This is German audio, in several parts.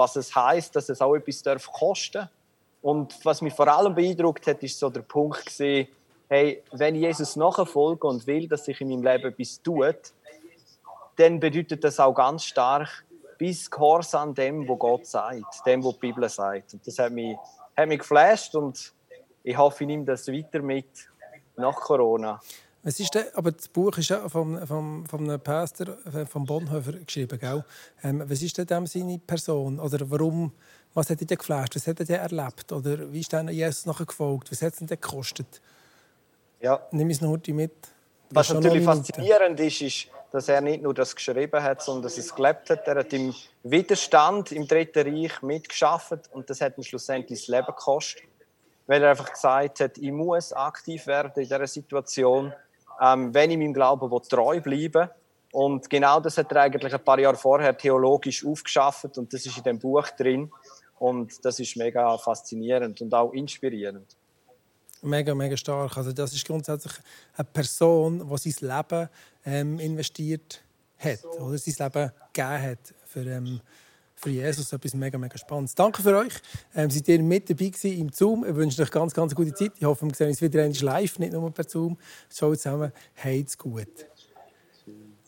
was es heißt, dass es auch etwas darf kosten. Und was mich vor allem beeindruckt hat, ist so der Punkt gesehen, hey, wenn Jesus nachfolge und will, dass sich in meinem Leben etwas tut, dann bedeutet das auch ganz stark bis Gehorsam dem, wo Gott sagt, dem, wo die Bibel sagt. Und das hat mich, hat mich geflasht und ich hoffe, ich nehme das weiter mit nach Corona. Was ist denn, aber das Buch ist ja vom, vom, vom einem Pastor äh, von Bonhoeffer geschrieben, gell? Ähm, was ist denn dem seine Person? Oder warum, was hat er denn geflasht? Was hat er denn erlebt? Oder wie ist denn Jesus nachher gefolgt? Was hat es denn gekostet? Ja. Nimm es noch mit. Was natürlich faszinierend ist, ist, dass er nicht nur das geschrieben hat, sondern dass er es gelebt hat. Er hat im Widerstand im Dritten Reich mitgeschafft und das hat ihm schlussendlich das Leben gekostet. Weil er einfach gesagt hat, ich muss aktiv werden in dieser Situation ähm, wenn ich meinem Glauben will, treu bleiben Und genau das hat er eigentlich ein paar Jahre vorher theologisch aufgeschafft und das ist in dem Buch drin. Und das ist mega faszinierend und auch inspirierend. Mega, mega stark. Also das ist grundsätzlich eine Person, die sein Leben ähm, investiert hat oder sein Leben gegeben hat für, ähm, für Jesus. Etwas mega, mega Spannendes. Danke für euch. Ähm, seid ihr mit dabei gewesen im Zoom. Ich wünsche euch ganz, ganz gute Zeit. Ich hoffe, wir sehen uns wieder live, nicht nur per Zoom. Schaut zusammen. Heid's gut.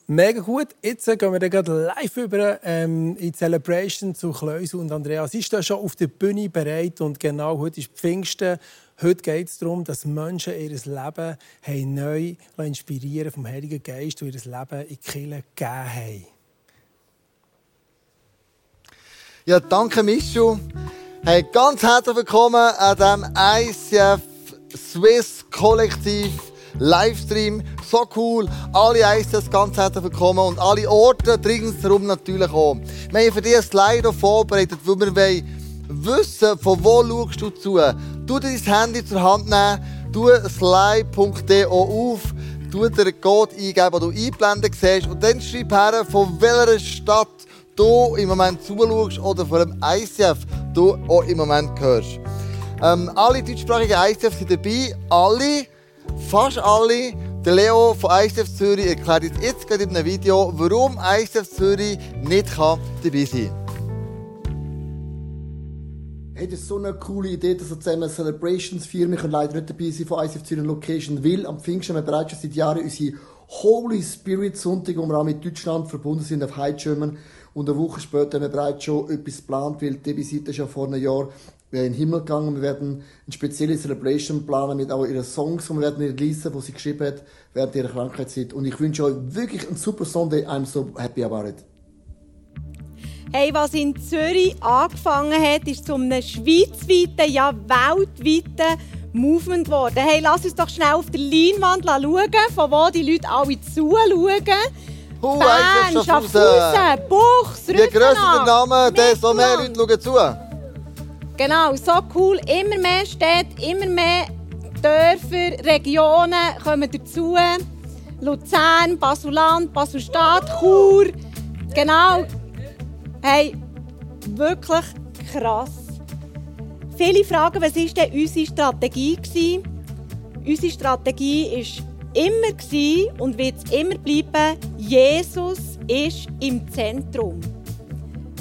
Mega gut. Jetzt gehen wir dann live über ähm, in die Celebration zu Kleusel und Andreas. Ist da schon auf der Bühne bereit und genau heute ist Pfingsten. Heute geht es darum, dass Menschen ihr Leben neu inspirieren vom Heiligen Geist, und ihr Leben in die Kirche gegeben haben. Ja, danke Michu. Hey, ganz herzlich willkommen an diesem ICF Swiss Kollektiv Livestream. So cool. Alle ICFs ganz herzlich willkommen und alle Orte dringend darum natürlich auch. Wir haben für dich ein Slide vorbereitet, weil wir wissen, von wo schaust du zu. Du dein Handy zur Hand nehmen, du slide.de auf, du den Code eingeben, den du einblenden siehst und dann schreib her, von welcher Stadt du im Moment zuschaust oder vor dem ICF du auch im Moment hörst. Ähm, alle deutschsprachigen ICF sind dabei. Alle, fast alle. Der Leo von ICF Zürich erklärt jetzt, jetzt gerade in einem Video, warum ICF Zürich nicht kann dabei sein kann. Hey, das ist so eine coole Idee, dass wir zusammen Celebrations feiern. Wir können leider nicht dabei sein von ICF Zürich Location, weil am Pfingsten wir bereits schon seit Jahren unsere Holy Spirit Sonntag, wo wir auch mit Deutschland verbunden sind, auf High German. Und eine Woche später haben wir bereits schon etwas geplant, weil die Seite schon vor einem Jahr in den Himmel gegangen. Wir werden eine spezielle Celebration planen mit auch ihren Songs, die wir werden releasen, die sie geschrieben hat während ihrer Krankheitszeit. Und ich wünsche euch wirklich einen super Sunday. I'm so happy about it. Hey, was in Zürich angefangen hat, ist zu einem schweizweiten, ja weltweiten Movement geworden. Hey, lass uns doch schnell auf der Leinwand schauen, von wo die Leute alle zuschauen. Hu, Bern, Schaffhausen, Buchs, Je grösser der Name, desto mehr Leute schauen zu. Genau, so cool. Immer mehr Städte, immer mehr Dörfer, Regionen kommen dazu. Luzern, Basuland, Baselstadt, Chur. Genau. Hey, wirklich krass. Viele fragen, was war denn unsere Strategie? Unsere Strategie war immer und wird es immer bleiben, Jesus ist im Zentrum.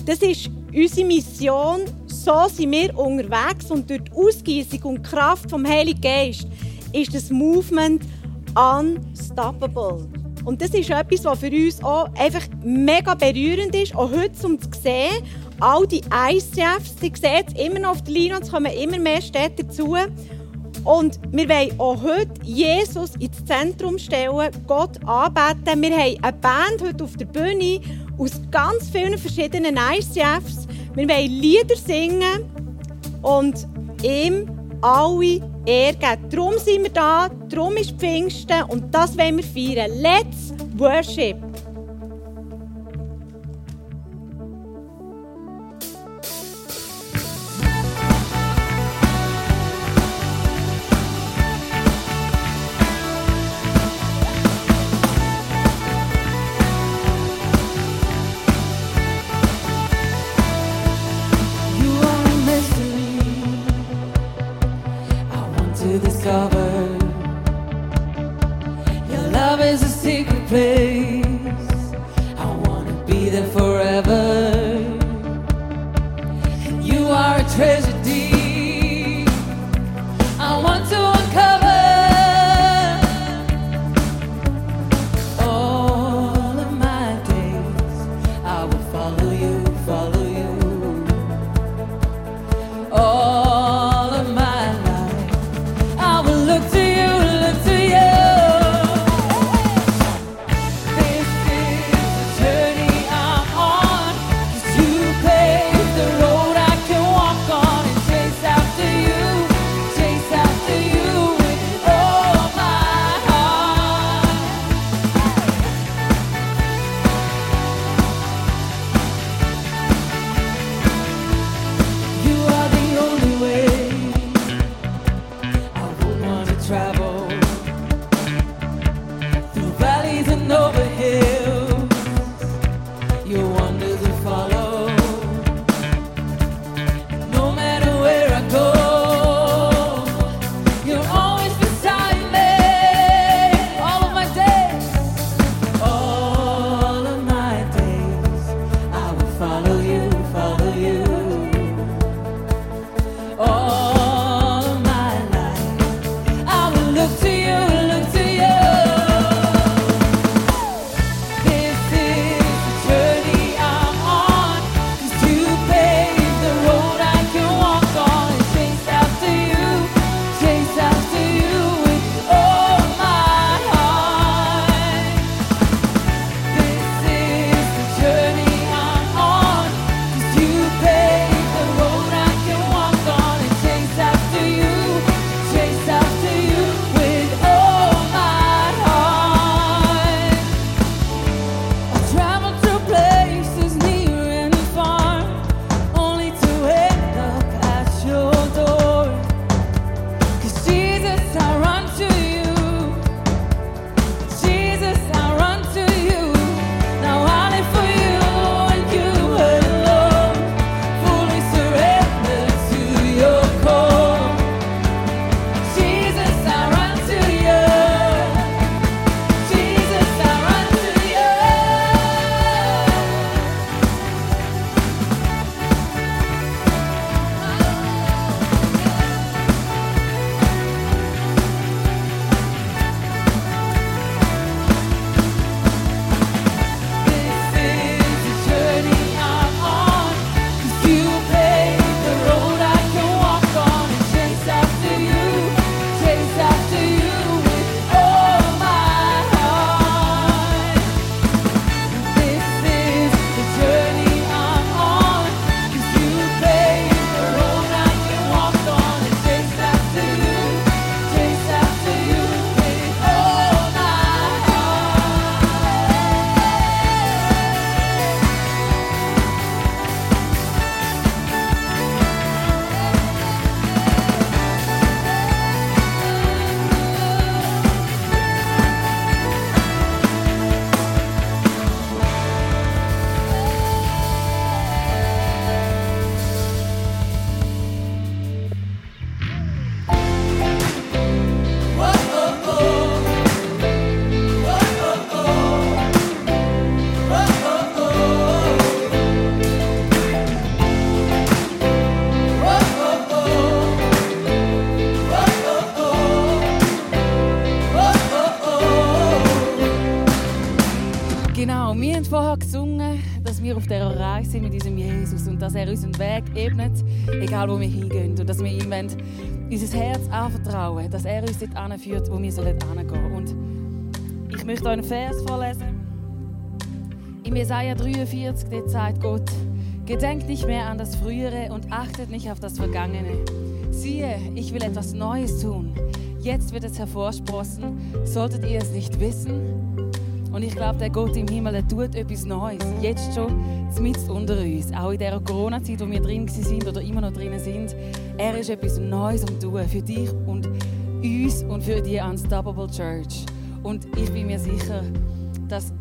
Das ist unsere Mission. So sind wir unterwegs und durch die Ausgießung und Kraft vom Heiligen Geist ist das Movement unstoppable. Und das ist etwas, was für uns auch einfach mega berührend ist, auch heute um zu sehen. All die ICFs, die sehen es immer noch auf der Linie und es kommen immer mehr Städte dazu. Und wir wollen auch heute Jesus ins Zentrum stellen, Gott anbeten. Wir haben eine Band heute auf der Bühne aus ganz vielen verschiedenen ICFs. Wir wollen Lieder singen und ihm alle Ehre geben. Darum sind wir da, darum ist Pfingsten und das wollen wir feiern. Let's worship! Dass er uns dort anführt, wo wir sollen. Und ich möchte euch einen Vers vorlesen. Im Jesaja 43, dort sagt Gott, Gedenkt nicht mehr an das Frühere und achtet nicht auf das Vergangene. Siehe, ich will etwas Neues tun. Jetzt wird es hervorsprossen. Solltet ihr es nicht wissen? Und ich glaube, der Gott im Himmel, der tut etwas Neues. Jetzt schon, mitten unter uns. Auch in dieser Corona-Zeit, wo wir drin sind oder immer noch drin sind. Er ist etwas Neues am tun für dich und uns und für die Unstoppable Church. Und ich bin mir sicher, dass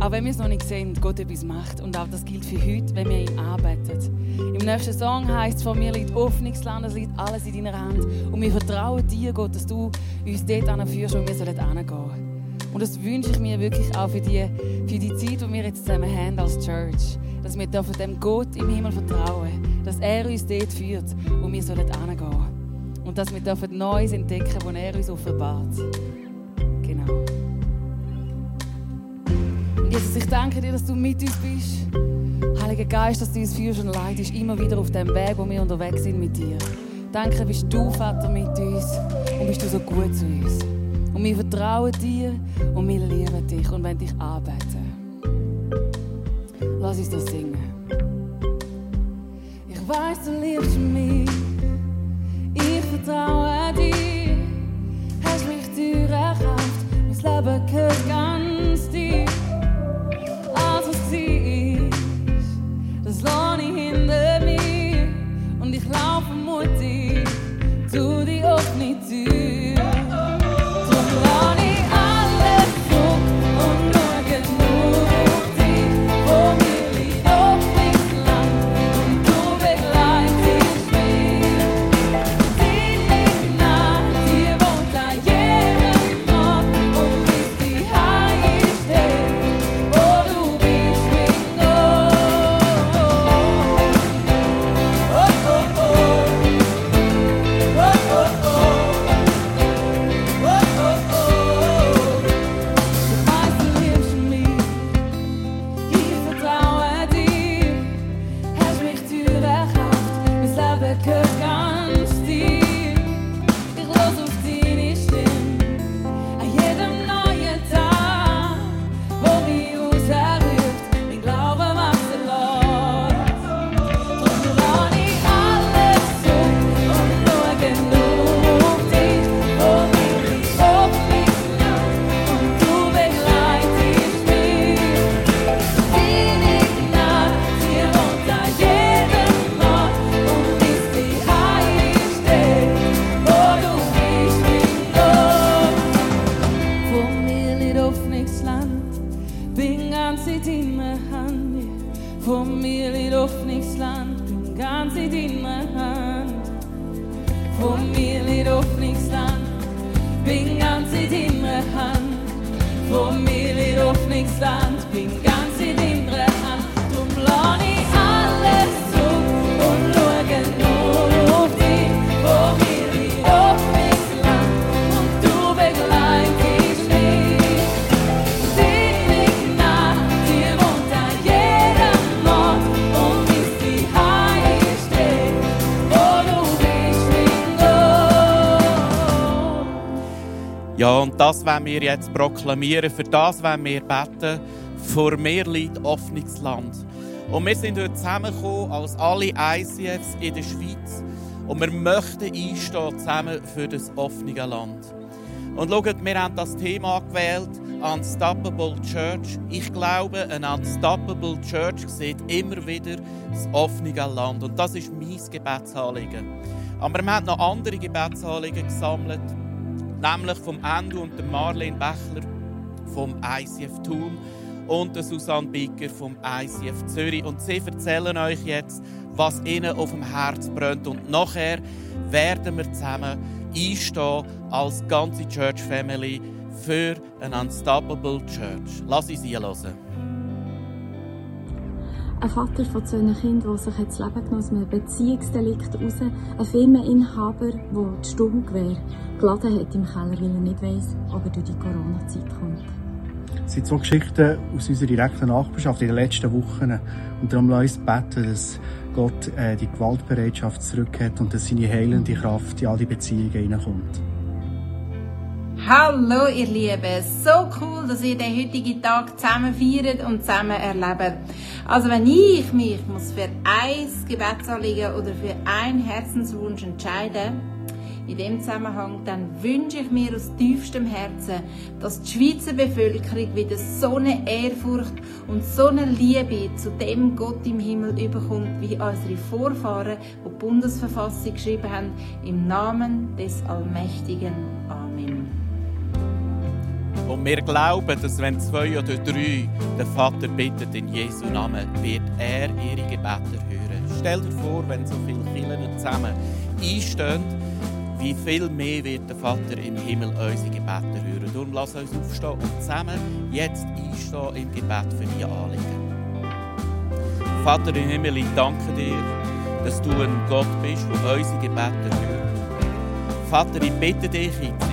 auch wenn wir es noch nicht sehen, Gott etwas macht. Und auch das gilt für heute, wenn wir ihn arbeiten. Im nächsten Song heißt es, von mir liegt Hoffnungsland, es liegt alles in deiner Hand. Und wir vertrauen dir, Gott, dass du uns dort anführst, wo wir hingehen sollen. Und das wünsche ich mir wirklich auch für die, für die Zeit, die wir jetzt zusammen haben als Church. Dass wir dem Gott im Himmel vertrauen. dass er uns dort führt, wo wir hingehen sollen. Und dass wir Neues entdecken wo er uns offenbart. Genau. Und Jesus, ich danke dir, dass du mit uns bist. Heiliger Geist, dass du uns führst und leitest, immer wieder auf dem Weg, wo wir unterwegs sind mit dir. Danke, bist du, Vater, mit uns und bist du so gut zu uns. Und wir vertrauen dir und wir lieben dich und wollen dich anbeten. Lass uns das singen. Ich weiß, du liebst mich. Vertraue dir. Hast mich Tür erkauft. Mein Leben gehört ganz dir. Alles, was war, das lasse ich hinter mir. Und ich laufe mutig zu die offene Tür. Wir jetzt proklamieren. Für das wollen wir beten. Vor mir liegt Land. Und wir sind heute zusammengekommen als alle ICFs in der Schweiz. Und wir möchten einstehen zusammen für das offene Land. Und schaut, wir haben das Thema gewählt, Unstoppable Church. Ich glaube, eine Unstoppable Church sieht immer wieder das offene Land. Und das ist mein Gebetsanliegen. Aber wir haben noch andere Gebetsanliegen gesammelt nämlich vom Andrew und der Marlene Bechler vom ICF Thun und der Susanne Bicker vom ICF Zürich. Und sie erzählen euch jetzt, was ihnen auf dem Herz brennt. Und nachher werden wir zusammen einstehen als ganze Church Family für eine Unstoppable Church. Lass uns einhören. Ein Vater von zwei Kindern, der sich das Leben genommen aus einem Beziehungsdelikt raus. Ein Firmeninhaber, der die Sturmgewehr geladen hat im Keller, weil er nicht weiss, ob er durch die Corona-Zeit kommt. Es sind zwei Geschichten aus unserer direkten Nachbarschaft in den letzten Wochen. Und darum lass uns beten, dass Gott äh, die Gewaltbereitschaft zurück hat und dass seine heilende Kraft in all die Beziehungen hineinkommt. Hallo ihr Lieben, so cool, dass ihr den heutigen Tag zusammen feiert und zusammen erlebt. Also wenn ich mich muss für ein Gebetsanliegen oder für einen Herzenswunsch entscheiden, in dem Zusammenhang, dann wünsche ich mir aus tiefstem Herzen, dass die Schweizer Bevölkerung wieder so eine Ehrfurcht und so eine Liebe zu dem Gott im Himmel überkommt, wie unsere Vorfahren, die die Bundesverfassung geschrieben haben, im Namen des Allmächtigen. Amen. Und wir glauben, dass wenn zwei oder drei den Vater bittet in Jesu Namen, wird er ihre Gebete hören. Stell dir vor, wenn so viele Kirchen zusammen einstehen, wie viel mehr wird der Vater im Himmel unsere Gebete hören. Darum lass uns aufstehen und zusammen jetzt einstehen im Gebet für die Anliegen. Vater im Himmel, ich danke dir, dass du ein Gott bist, der unsere Gebete hört. Vater, ich bitte dich jetzt,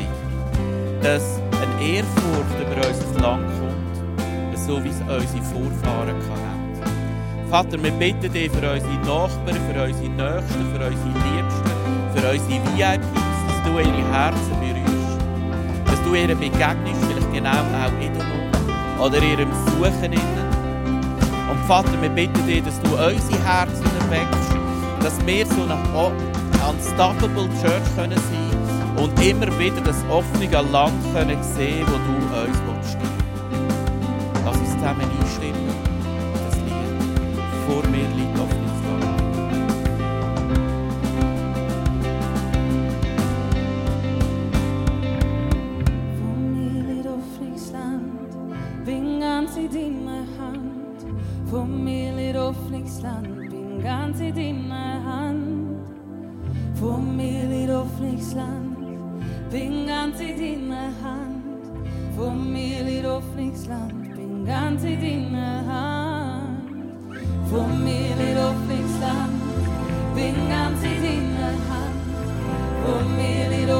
dass eine Ehrfurcht über unser Land kommt, so wie es unsere Vorfahren hatten. Vater, wir bitten dich für unsere Nachbarn, für unsere Nächsten, für unsere Liebsten, für unsere VIPs, dass du ihre Herzen berührst, dass du ihnen begegnest, vielleicht genau auch in der oder ihrem Suchen. Und Vater, wir bitten dich, dass du unsere Herzen erweckst, dass wir so eine unstoppable Church können sein und immer wieder das offene Land können sehen, wo du uns willst. Lass uns zusammen einstimmen. Das Lied vor mir liegt liegt offenes Land, bin ganz in deiner Hand. Vor mir liegt offenes Land, offenes Land, bin ganz in deiner Hand. Vor mir liegt offenes Land, bin ganz in deiner Hand. Vor mir liegt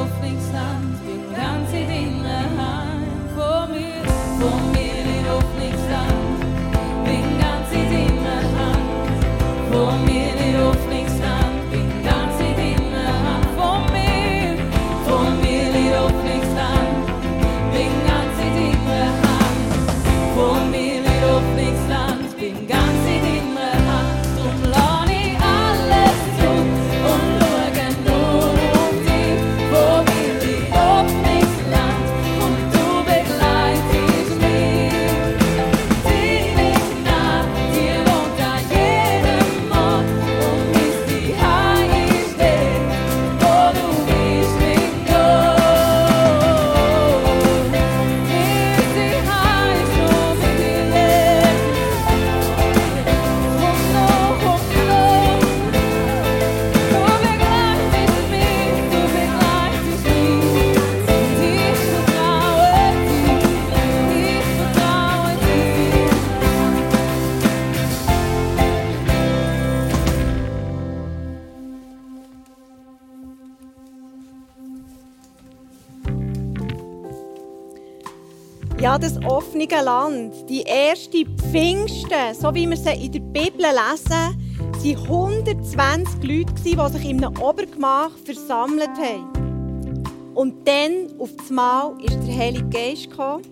das offene Land, die erste Pfingsten, so wie wir sie in der Bibel lesen, waren 120 Leute, die sich in einem Obergemach versammelt haben. Und dann, auf einmal, ist der Heilige Geist gekommen.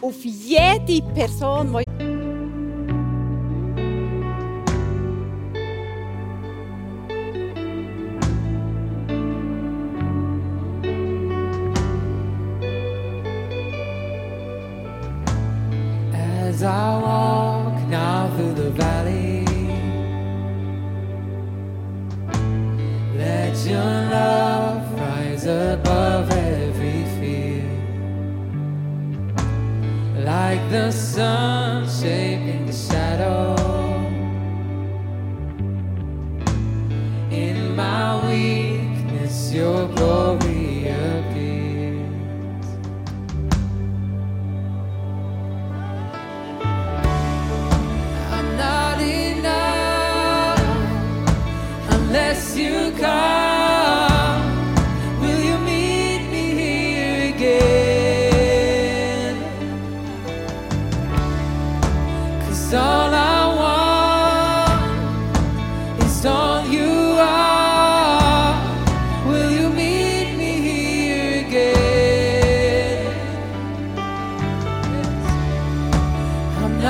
Auf jede Person, die As I walk now through the valley, let your love rise above every fear. Like the sun shaping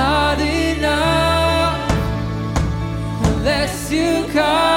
not enough unless you come.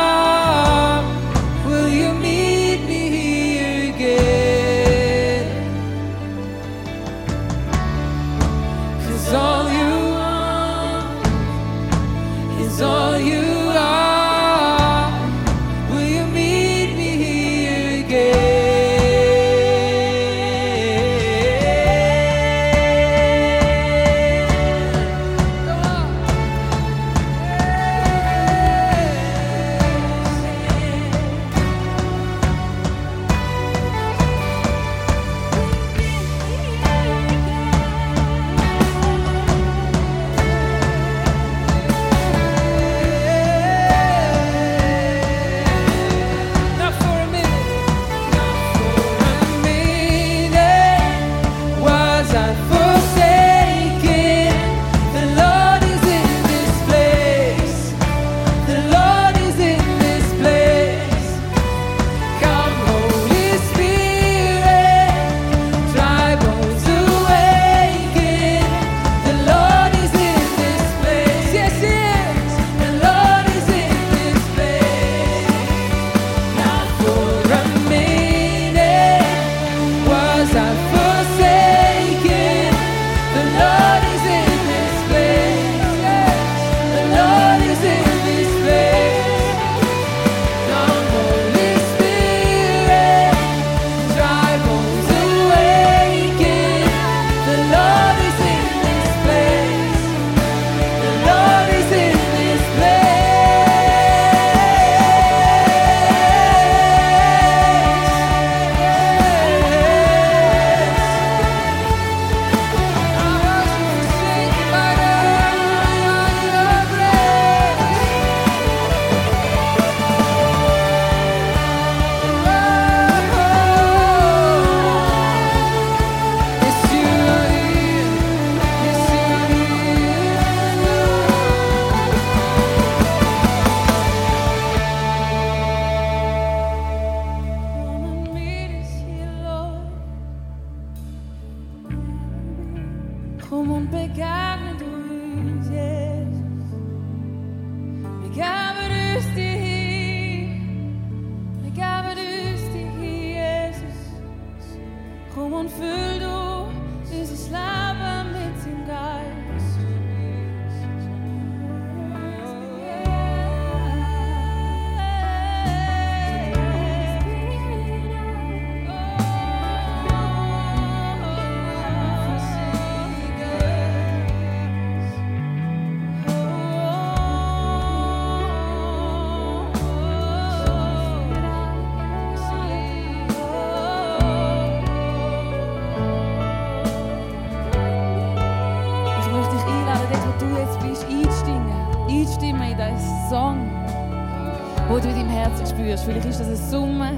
Spürst. Vielleicht ist das eine Summe,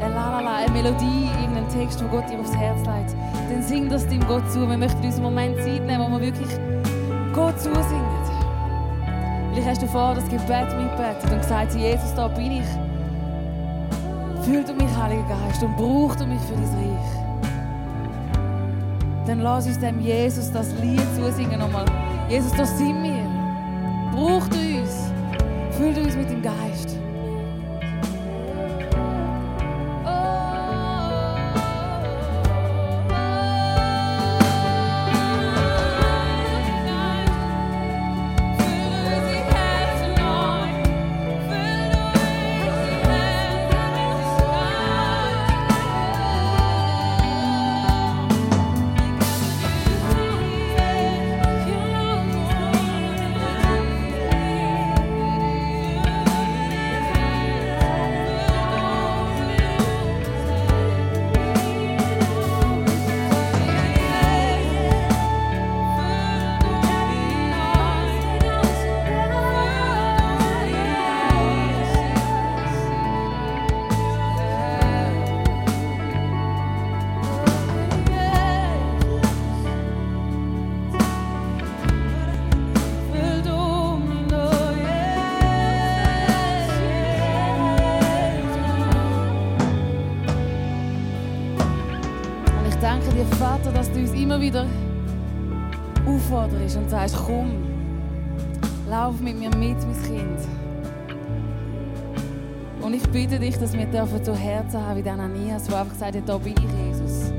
eine Lalala, eine Melodie, irgendein Text, wo Gott dir aufs Herz legt. Dann sing das dem Gott zu. Wir möchten uns einen Moment Zeit nehmen, wo wir wirklich Gott zusingen. Vielleicht hast du vorher das Gebet mitgebetet und gesagt, Jesus, da bin ich. Fühl du mich, Heiliger Geist, und brauch du mich für dein Reich. Dann lass uns dem Jesus das Lied zusingen nochmal. Jesus, da sind wir. Brauch du uns. Fühl du uns mit dem Geist. Immer wieder aufforderst und sagst, komm, lauf mit mir mit, mein Kind. Und ich bitte dich, dass wir dürfen so Herzen haben wie der Ananias, der einfach gesagt hat, da bin ich, Jesus.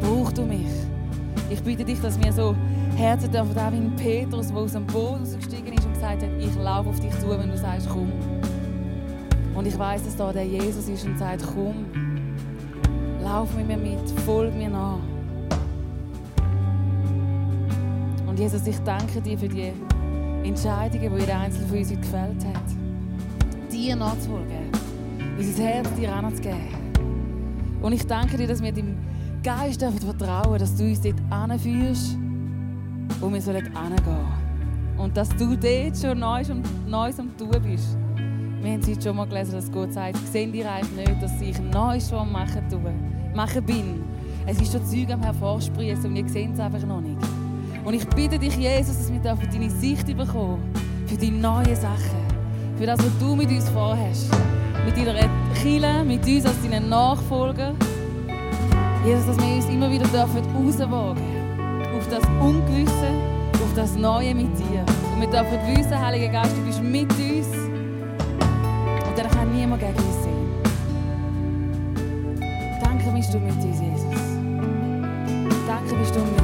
Brauch du mich. Ich bitte dich, dass wir so Herzen dürfen haben wie Petrus, der aus dem Boot rausgestiegen ist und gesagt hat, ich laufe auf dich zu, wenn du sagst, komm. Und ich weiß, dass da der Jesus ist und sagt, komm, lauf mit mir mit, folg mir nach. Und Jesus, ich danke dir für die Entscheidungen, die jeder Einzelne von uns heute gefällt hat. Dir nachzufolgen, unser Herz dir anzugeben. Und ich danke dir, dass wir dem Geist dürfen vertrauen dass du uns dort anführst, wo wir sollen hingehen Und dass du dort schon Neues am, Neues Tun bist. Wir haben es heute schon mal gelesen, dass Gott sagt, sehen die eigentlich nicht, dass ich Neues schon machen, tue, machen bin. Es ist schon Zeug am hervorsprießen und wir sehen es einfach noch nicht. Und ich bitte dich, Jesus, dass wir dürfen deine Sicht bekommen für die neuen Sachen. Für das, was du mit uns vorhast. Mit deiner Kirche, mit uns als deinen Nachfolger. Jesus, dass wir uns immer wieder dürfen rauswagen auf das Ungewisse, auf das Neue mit dir. Und wir dürfen wissen, Heiliger Geist, du bist mit uns. Und dann kann niemand gegen uns sein. Danke bist du mit uns, Jesus. Danke bist du mit uns,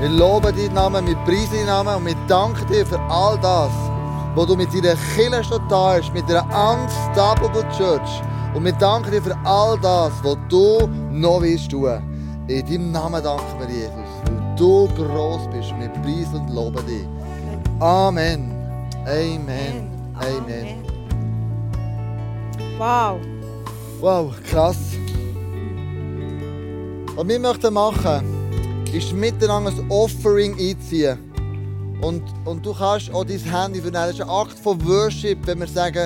Wir loben deinen Namen, wir preisen deinen Namen und wir danken dir für all das, was du mit deiner Kirche schon da hast, mit deiner Unstoppable Church. Und wir danken dir für all das, was du noch willst tun. In deinem Namen danken wir Jesus, weil du groß bist und wir preisen und loben dich. Amen. Amen. Amen. Wow. Wow, krass. Was wir möchten machen, ist miteinander ein Offering einziehen. Und, und du kannst auch dein Handy vernehmen. Das ist ein Akt von Worship, wenn wir sagen,